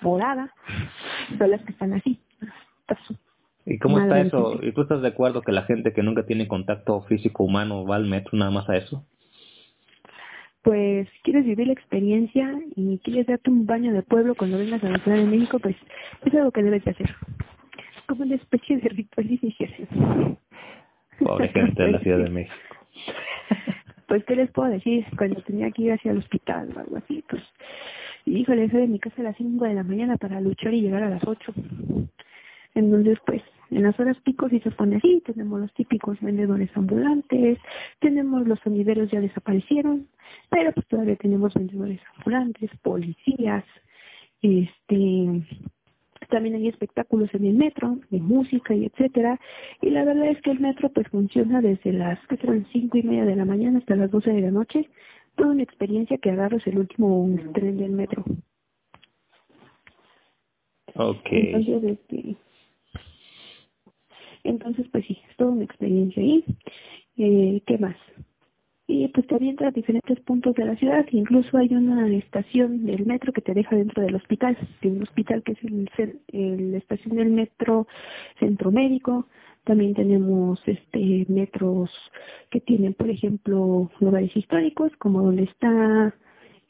morada, son las que están así. ¿Y cómo está eso? ¿Y tú estás de acuerdo que la gente que nunca tiene contacto físico humano va al metro nada más a eso? Pues quieres vivir la experiencia y quieres darte un baño de pueblo cuando vengas a la Ciudad de México, pues es algo que debes de hacer. Es como una especie de ritual iniciación. Pobre gente de la Ciudad de México. Pues, ¿qué les puedo decir? Cuando tenía que ir hacia el hospital o algo así, pues, híjole, soy de mi casa a las 5 de la mañana para luchar y llegar a las 8. Entonces, pues, en las horas pico sí se pone así, tenemos los típicos vendedores ambulantes, tenemos los sonideros ya desaparecieron, pero pues todavía tenemos vendedores ambulantes, policías, este también hay espectáculos en el metro, de música y etcétera, y la verdad es que el metro pues funciona desde las que son cinco y media de la mañana hasta las doce de la noche, toda una experiencia que agarras el último tren del metro. Okay. Entonces, este, entonces, pues sí, es toda una experiencia ahí. Eh, ¿Qué más? Y pues te avienta a diferentes puntos de la ciudad. Incluso hay una estación del metro que te deja dentro del hospital. Tiene un hospital que es el, la estación del metro Centro Médico. También tenemos este metros que tienen, por ejemplo, lugares históricos, como donde está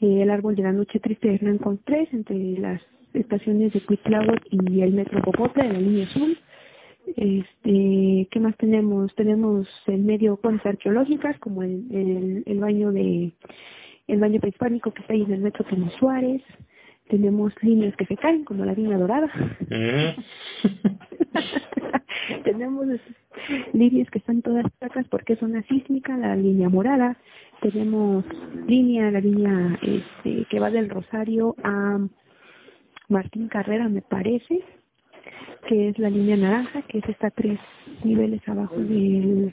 eh, el árbol de la noche triste de Hernán tres entre las estaciones de Cuitláhuac y el metro Bogotá de la línea azul. Este, ¿qué más tenemos? Tenemos en medio cosas arqueológicas como el, el, baño de el baño prehispánico que está ahí en el metro Tomo Suárez. Tenemos líneas que se caen como la línea dorada. tenemos líneas que están todas placas porque es una sísmica, la línea morada. Tenemos línea, la línea este, que va del Rosario a Martín Carrera, me parece que es la línea naranja, que es esta tres niveles abajo del,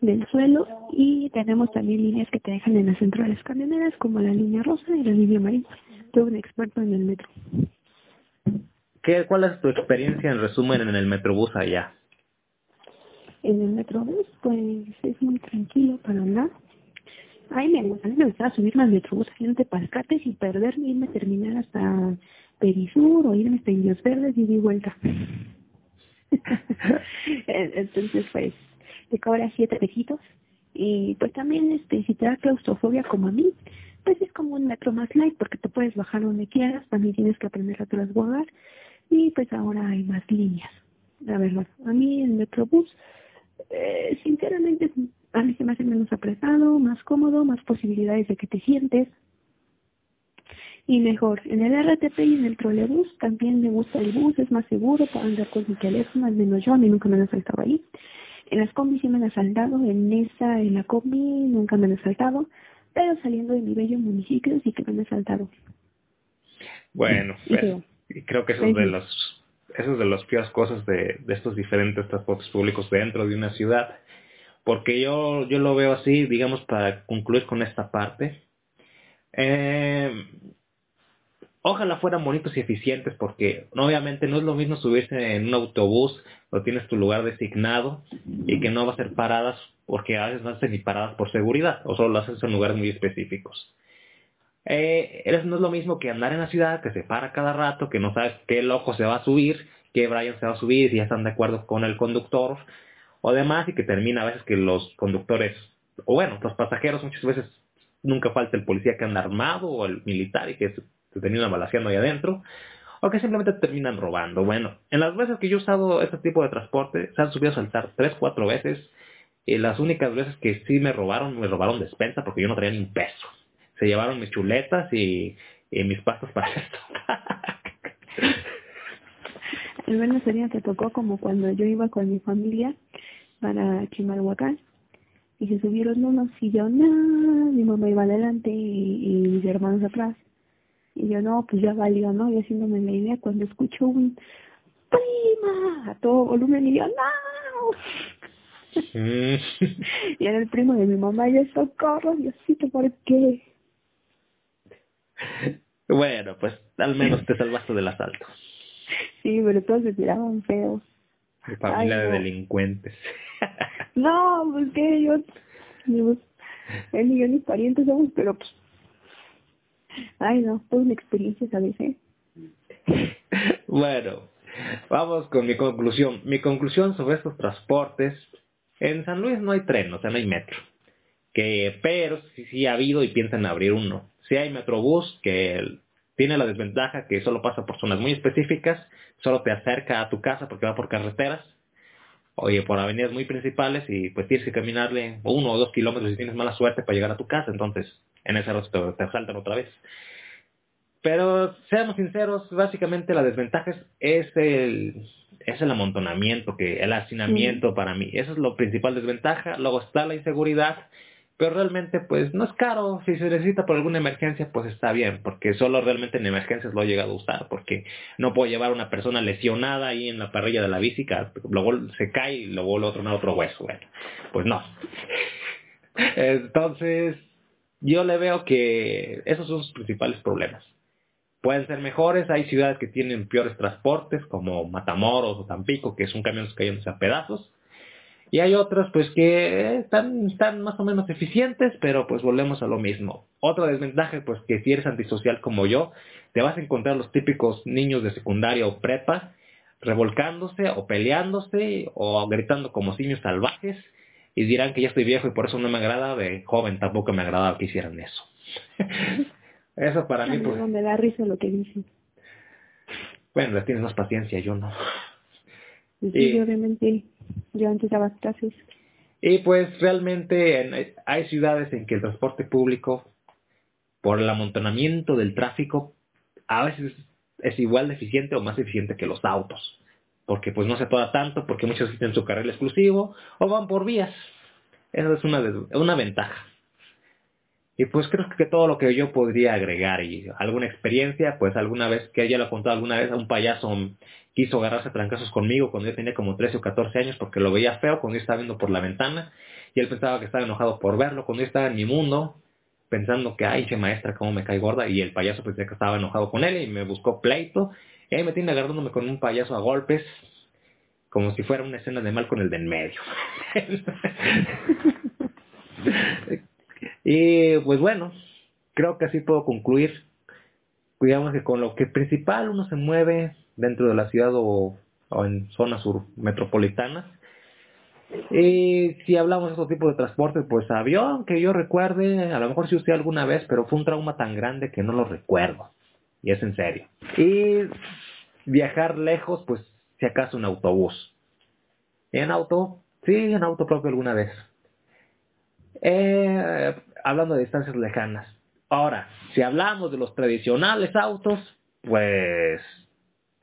del suelo, y tenemos también líneas que te dejan en las centrales camioneras, como la línea rosa y la línea amarilla. Soy un experto en el metro. ¿Qué, ¿Cuál es tu experiencia en resumen en el Metrobús allá? En el Metrobús, pues es muy tranquilo para andar. Ay, me gusta, me gustaba subirme al Metrobús de Pascates y perderme y irme a terminar hasta Perisur o irme hasta Indios Verdes y di vuelta. Entonces, pues, te cobra siete pesitos. Y pues también, este, si te da claustrofobia como a mí, pues es como un metro más light porque te puedes bajar donde quieras, también tienes que aprender a transbordar y pues ahora hay más líneas. La verdad, a mí el Metrobús, eh, sinceramente, a mí se me hace menos apretado, más cómodo, más posibilidades de que te sientes, y mejor. En el RTP y en el trolebús también me gusta el bus, es más seguro para andar con mi teléfono, al menos yo, a mí nunca me han asaltado ahí. En las combis sí me han asaltado, en esa, en la combi nunca me han asaltado, pero saliendo de mi bello municipio sí que me han asaltado. Bueno, pues, creo que eso es de los eso es de las peores cosas de, de estos diferentes transportes públicos dentro de una ciudad. Porque yo, yo lo veo así, digamos, para concluir con esta parte. Eh, ojalá fueran bonitos y eficientes porque obviamente no es lo mismo subirse en un autobús o tienes tu lugar designado y que no va a ser paradas porque a veces no hacen ni paradas por seguridad o solo lo haces en lugares muy específicos. Eh, no es lo mismo que andar en la ciudad que se para cada rato, que no sabes qué loco se va a subir, qué Brian se va a subir, si ya están de acuerdo con el conductor o demás y que termina a veces que los conductores o bueno, los pasajeros muchas veces nunca falta el policía que anda armado o el militar y que te terminan balaseando ahí adentro, o que simplemente te terminan robando. Bueno, en las veces que yo he usado este tipo de transporte, se han subido a saltar tres, cuatro veces, y las únicas veces que sí me robaron, me robaron despensa porque yo no traía ni un peso. Se llevaron mis chuletas y, mis pastas para esto. El bueno sería que tocó como cuando yo iba con mi familia para Chimalhuacán y se subieron unos y yo, no, mi mamá iba adelante y, mis hermanos atrás. Y yo, no, pues ya valió, ¿no? Y haciéndome la idea cuando escucho un prima a todo volumen y yo, no. Y era el primo de mi mamá y yo, socorro, Diosito, ¿por qué? Bueno, pues al menos te salvaste del asalto. Sí, pero todos se tiraban feos. familia de delincuentes. no, pues que yo, pues, él y yo ni parientes somos, pero pues, ay no, fue una experiencia, ¿sabes? Eh? bueno, vamos con mi conclusión. Mi conclusión sobre estos transportes, en San Luis no hay tren, o sea, no hay metro. Que, pero sí, sí ha habido y piensan abrir uno. Si hay Metrobús, que tiene la desventaja que solo pasa por zonas muy específicas, solo te acerca a tu casa porque va por carreteras, oye, por avenidas muy principales y pues tienes que caminarle uno o dos kilómetros si tienes mala suerte para llegar a tu casa, entonces en ese rato te, te saltan otra vez. Pero seamos sinceros, básicamente la desventaja es, el es el amontonamiento, que el hacinamiento para mí. Eso es lo principal desventaja. Luego está la inseguridad pero realmente pues no es caro, si se necesita por alguna emergencia pues está bien, porque solo realmente en emergencias lo he llegado a usar, porque no puedo llevar a una persona lesionada ahí en la parrilla de la bici, luego se cae y luego le otro otro hueso, bueno, pues no. Entonces, yo le veo que esos son sus principales problemas. Pueden ser mejores, hay ciudades que tienen peores transportes, como Matamoros o Tampico, que es un camión cayéndose a pedazos, y hay otras pues que están, están más o menos eficientes, pero pues volvemos a lo mismo. Otra desventaja pues que si eres antisocial como yo, te vas a encontrar los típicos niños de secundaria o prepa revolcándose o peleándose o gritando como niños salvajes y dirán que ya estoy viejo y por eso no me agrada, de joven tampoco me agradaba que hicieran eso. eso para mí pues... me da risa lo que dicen. Bueno, les tienes más paciencia, yo no. Sí, obviamente yo antes daba clases. Y pues realmente hay ciudades en que el transporte público, por el amontonamiento del tráfico, a veces es igual de eficiente o más eficiente que los autos. Porque pues no se toda tanto, porque muchos tienen su carril exclusivo o van por vías. Esa es una, una ventaja. Y pues creo que todo lo que yo podría agregar y alguna experiencia, pues alguna vez, que ella lo ha contado alguna vez, a un payaso quiso agarrarse a trancazos conmigo cuando yo tenía como 13 o 14 años porque lo veía feo cuando yo estaba viendo por la ventana y él pensaba que estaba enojado por verlo cuando yo estaba en mi mundo pensando que, ay, che maestra, cómo me cae gorda y el payaso pensé que estaba enojado con él y me buscó pleito ahí me tiene agarrándome con un payaso a golpes como si fuera una escena de mal con el de en medio. Y pues bueno, creo que así puedo concluir. Digamos que con lo que principal uno se mueve dentro de la ciudad o, en zonas sur metropolitanas. Y si hablamos de otro tipo de transporte, pues avión, que yo recuerde, a lo mejor sí usé alguna vez, pero fue un trauma tan grande que no lo recuerdo. Y es en serio. Y viajar lejos, pues si acaso un autobús. En auto, sí, en auto propio alguna vez. Eh, hablando de distancias lejanas. Ahora, si hablamos de los tradicionales autos, pues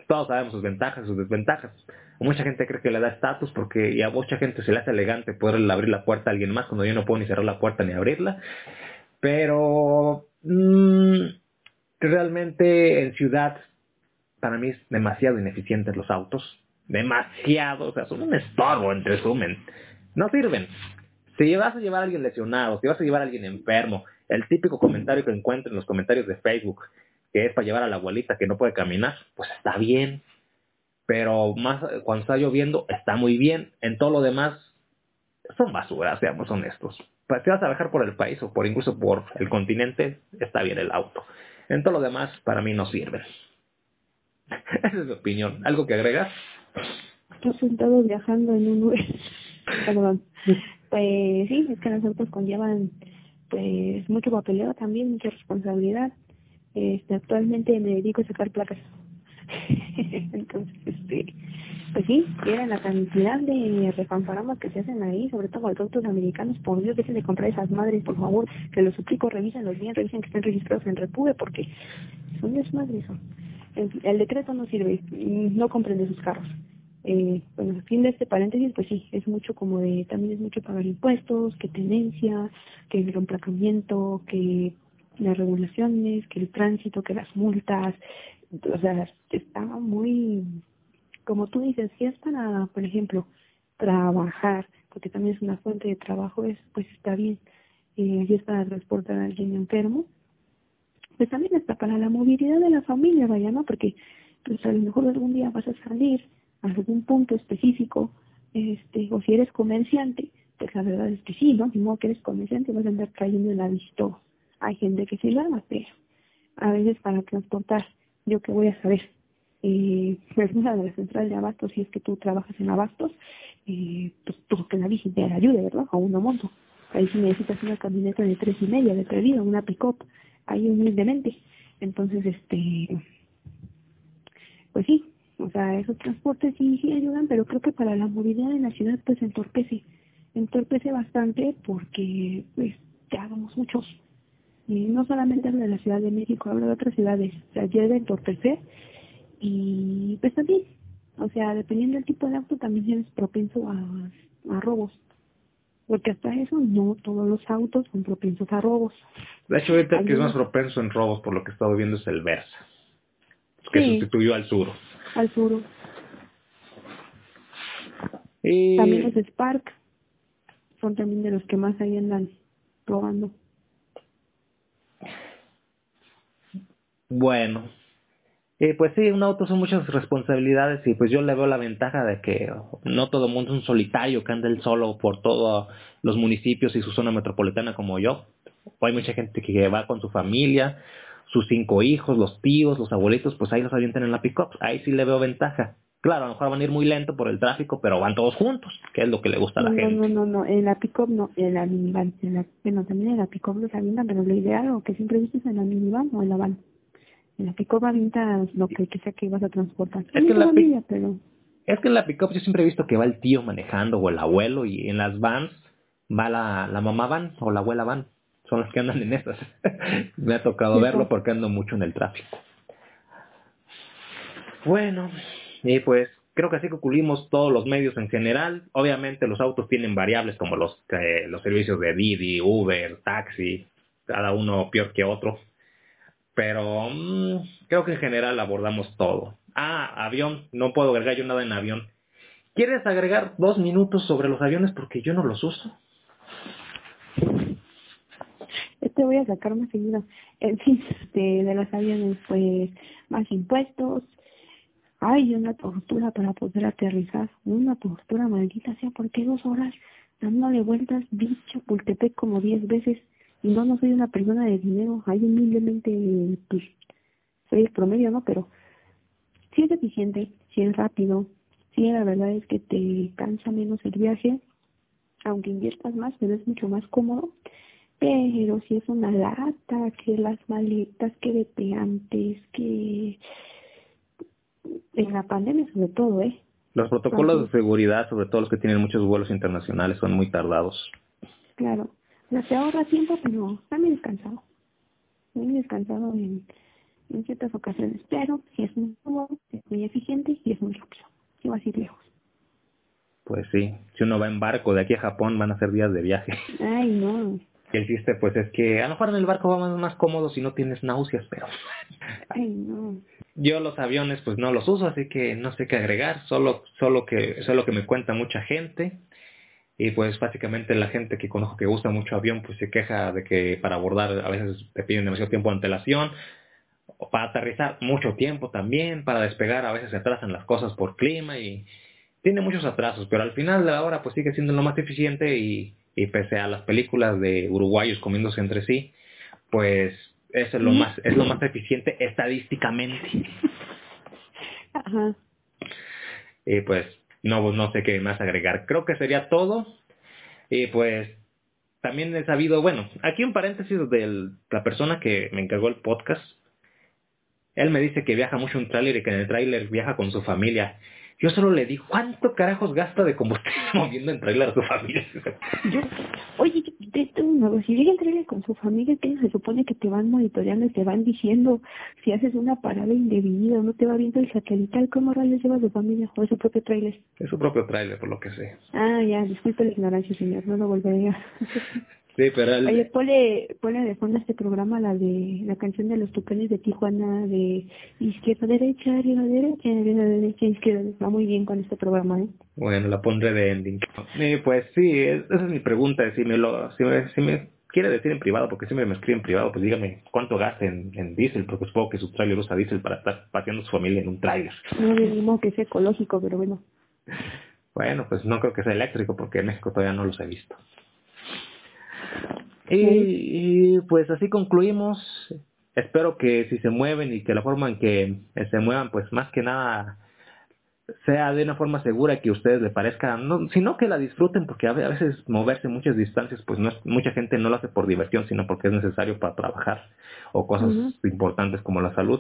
todos sabemos sus ventajas, sus desventajas. Mucha gente cree que le da estatus porque y a mucha gente se le hace elegante poder abrir la puerta a alguien más cuando yo no puedo ni cerrar la puerta ni abrirla. Pero mm, realmente en ciudad para mí es demasiado ineficientes los autos. Demasiado, o sea, son un estorbo en resumen. No sirven. Si vas a llevar a alguien lesionado, si vas a llevar a alguien enfermo, el típico comentario que encuentro en los comentarios de Facebook, que es para llevar a la abuelita que no puede caminar, pues está bien. Pero más cuando está lloviendo, está muy bien. En todo lo demás, son basuras, seamos honestos. Pues, si vas a viajar por el país o por incluso por el continente, está bien el auto. En todo lo demás, para mí no sirve. Esa es mi opinión. ¿Algo que agregas? Estoy sentado viajando en un... Perdón. Pues sí, es que los autos conllevan pues mucho papeleo también, mucha responsabilidad. Este, actualmente me dedico a sacar placas. Entonces, este, pues sí, era la cantidad de refanfaramas que se hacen ahí, sobre todo los autos americanos, por Dios, dejen de comprar esas madres, por favor, que los suplico, revisen los bien, revisen que estén registrados en Repube, porque son desmadres. El decreto no sirve, no comprende sus carros. Eh, bueno, fin de este paréntesis, pues sí, es mucho como de, también es mucho pagar impuestos, que tenencia, que el emplacamiento, que las regulaciones, que el tránsito, que las multas, o sea, está muy, como tú dices, si es para, por ejemplo, trabajar, porque también es una fuente de trabajo, es, pues está bien, eh, si es para transportar a alguien enfermo, pues también está para la movilidad de la familia, vaya, ¿no? Porque pues a lo mejor algún día vas a salir a algún punto específico, este, o si eres comerciante, pues la verdad es que sí, ¿no? Si no que eres comerciante vas a andar trayendo el avisto. Hay gente que se lo haga, pero a veces para transportar, yo qué voy a saber, eh, pues una de las centrales de abastos, si es que tú trabajas en abastos, eh, pues tú que la bici te ayude, ¿verdad? A una moto. Ahí si necesitas una camioneta de tres y media de perdida, una pick-up, ahí humildemente. Entonces, este, pues sí, o sea, esos transportes sí, sí ayudan, pero creo que para la movilidad en la ciudad pues entorpece, entorpece bastante porque pues ya vamos muchos. Y no solamente hablo de la Ciudad de México, hablo de otras ciudades, o sea, llega a entorpecer y pues también, o sea, dependiendo del tipo de auto también eres propenso a, a robos. Porque hasta eso no todos los autos son propensos a robos. De hecho, ahorita el que es más propenso en robos por lo que he estado viendo es el Versa, que sustituyó al Sur. Al Sur. Y... También los Spark son también de los que más ahí andan robando. Bueno, eh, pues sí, un auto son muchas responsabilidades y pues yo le veo la ventaja de que no todo el mundo es un solitario que anda él solo por todos los municipios y su zona metropolitana como yo. hay mucha gente que va con su familia, sus cinco hijos, los tíos, los abuelitos, pues ahí los avientan en la pick-up. Ahí sí le veo ventaja. Claro, a lo mejor van a ir muy lento por el tráfico, pero van todos juntos, que es lo que le gusta a la gente. No, no, no, en la pick-up no, en la minivan. En la, bueno, también en la pick-up los avientan, pero lo ideal o que siempre viste en la minivan o en la van. La pick-up avientas lo que, que sea que vas a transportar. Es que, la pero... es que en la pick-up yo siempre he visto que va el tío manejando o el abuelo y en las vans va la, la mamá van o la abuela van. Son las que andan en estas. Me ha tocado verlo porque ando mucho en el tráfico. Bueno, y pues creo que así concluimos todos los medios en general. Obviamente los autos tienen variables como los, eh, los servicios de Didi, Uber, taxi, cada uno peor que otro pero mm, creo que en general abordamos todo. Ah, avión, no puedo agregar yo nada en avión. ¿Quieres agregar dos minutos sobre los aviones porque yo no los uso? Este voy a sacar más seguido. En fin, de, de los aviones, pues más impuestos. Ay, una tortura para poder aterrizar. Una tortura maldita sea, ¿por qué dos horas dándole vueltas, bicho, Pultepec como diez veces? No, no soy una persona de dinero, hay humildemente, pues, soy el promedio, ¿no? Pero si es eficiente, si es rápido, si la verdad es que te cansa menos el viaje, aunque inviertas más, pero es mucho más cómodo. Pero si es una lata, que las maletas, que vete antes, que en la pandemia sobre todo, ¿eh? Los protocolos de seguridad, sobre todo los que tienen muchos vuelos internacionales, son muy tardados. Claro no se ahorra tiempo, pero también descansado. Muy descansado en, en ciertas ocasiones, pero si es muy cómodo, es muy eficiente y es muy rápido. Y va a ir lejos. Pues sí, si uno va en barco de aquí a Japón van a ser días de viaje. Ay, no. Y el chiste pues es que a lo mejor en el barco va más, más cómodo si no tienes náuseas, pero... Ay, no. Yo los aviones pues no los uso, así que no sé qué agregar, solo, solo que, solo que me cuenta mucha gente y pues básicamente la gente que conozco que gusta mucho avión pues se queja de que para abordar a veces te piden demasiado tiempo de antelación para aterrizar mucho tiempo también para despegar a veces se atrasan las cosas por clima y tiene muchos atrasos pero al final de la hora pues sigue siendo lo más eficiente y, y pese a las películas de uruguayos comiéndose entre sí pues eso es lo más es lo más eficiente estadísticamente Ajá. y pues no, no sé qué más agregar. Creo que sería todo. Y pues también he sabido, bueno, aquí un paréntesis de la persona que me encargó el podcast. Él me dice que viaja mucho en tráiler y que en el tráiler viaja con su familia. Yo solo le di, ¿cuánto carajos gasta de combustible moviendo en trailer a su familia? Yo, oye, esto nuevo, si llega en trailer con su familia, que se supone que te van monitoreando y te van diciendo si haces una parada indebida o no te va viendo el satelital, ¿cómo rayos lleva su familia o es su propio trailer? Es su propio trailer, por lo que sé. Ah, ya, disculpe la ignorancia, señor, no lo volveré a... Sí, pero... El... Oye, ponle, ponle de fondo este programa la de la canción de los tucanes de Tijuana de izquierda, derecha, arriba, derecha, arriba, derecha, izquierda. Va muy bien con este programa, ¿eh? Bueno, la pondré de ending. pues sí, esa es mi pregunta. Si me, lo, si me, si me quiere decir en privado, porque siempre me escribe en privado, pues dígame cuánto gasta en, en diésel, porque supongo que su trailer usa diésel para estar paseando a su familia en un trailer. No mismo que sea ecológico, pero bueno. Bueno, pues no creo que sea eléctrico, porque en México todavía no los he visto. Y, pues así concluimos. Espero que si se mueven y que la forma en que se muevan, pues más que nada sea de una forma segura que a ustedes les parezca, no, sino que la disfruten, porque a veces moverse muchas distancias, pues no es, mucha gente no lo hace por diversión, sino porque es necesario para trabajar o cosas importantes como la salud.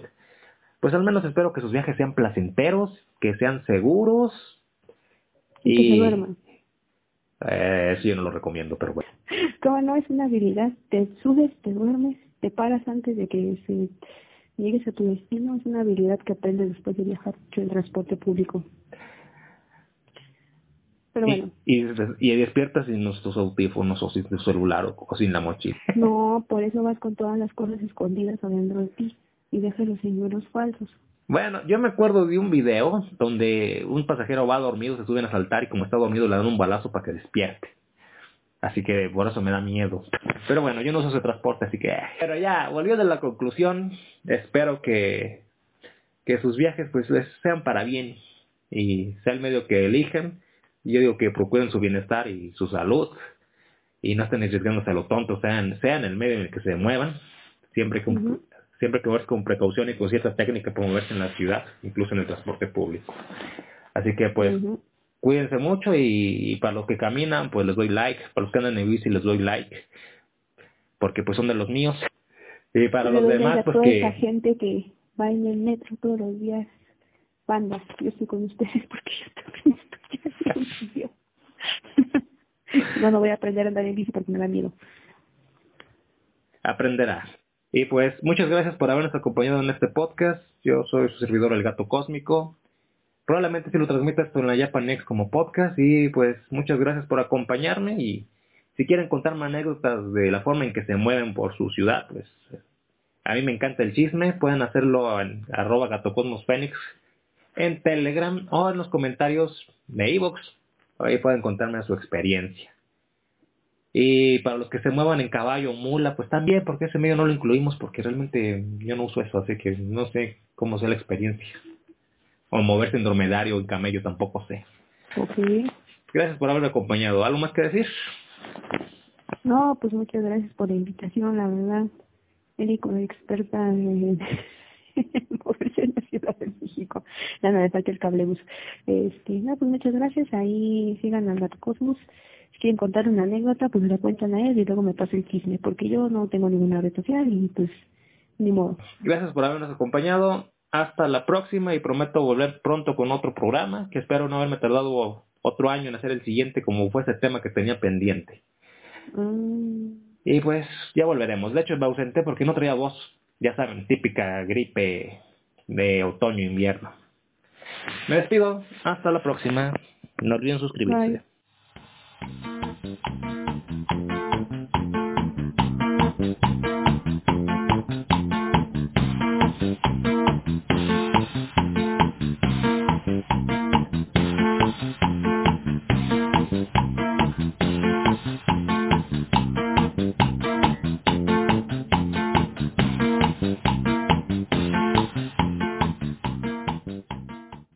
Pues al menos espero que sus viajes sean placenteros, que sean seguros y, que se duerman. Eh, eso yo no lo recomiendo, pero bueno. Como no es una habilidad, te subes, te duermes, te paras antes de que se llegues a tu destino, es una habilidad que aprendes después de viajar en transporte público. Pero bueno. Y, y, despiertas sin nuestros audífonos o sin tu celular o, sin la mochila. No, por eso vas con todas las cosas escondidas adentro de ti y dejas los señuelos falsos. Bueno, yo me acuerdo de un video donde un pasajero va dormido, se suben a saltar y como está dormido le dan un balazo para que despierte. Así que por eso me da miedo. Pero bueno, yo no uso ese transporte, así que... Pero ya, volviendo a la conclusión, espero que, que sus viajes pues sean para bien y sea el medio que elijan. Yo digo que procuren su bienestar y su salud y no estén arriesgándose a lo tonto, sean, sean el medio en el que se muevan, siempre que, siempre que moverse con precaución y con cierta técnica para moverse en la ciudad, incluso en el transporte público. Así que pues cuídense mucho y, para los que caminan pues les doy like, para los que andan en bici les doy like, porque pues son de los míos. Y para los demás pues que... esa gente que va en el metro todos los días, bandas, yo estoy con ustedes porque yo también estoy No, no voy a aprender a andar en bici porque me da miedo. Aprenderás. Y pues muchas gracias por habernos acompañado en este podcast. Yo soy su servidor El Gato Cósmico. Probablemente si lo transmita esto en la Japanex como podcast y pues muchas gracias por acompañarme y si quieren contarme anécdotas de la forma en que se mueven por su ciudad, pues a mí me encanta el chisme, pueden hacerlo en arroba gatocosmosfénix en Telegram o en los comentarios de Evox. Ahí pueden contarme su experiencia. Y para los que se muevan en caballo o mula, pues también, porque ese medio no lo incluimos, porque realmente yo no uso eso, así que no sé cómo sea la experiencia. O moverse en dromedario o en camello, tampoco sé. Ok. Gracias por haberme acompañado. ¿Algo más que decir? No, pues muchas gracias por la invitación, la verdad. Médico experta en, moverse Ciudad de México. No me falta el cablebus. Este, no, pues muchas gracias. Ahí sigan al Cosmos quieren contar una anécdota, pues la cuentan a él y luego me pasa el chisme, porque yo no tengo ninguna red social y pues ni modo. Gracias por habernos acompañado. Hasta la próxima y prometo volver pronto con otro programa, que espero no haberme tardado otro año en hacer el siguiente como fue ese tema que tenía pendiente. Mm. Y pues ya volveremos. De hecho me ausenté porque no traía voz. Ya saben, típica gripe de otoño-invierno. Me despido, hasta la próxima. No olviden suscribirse.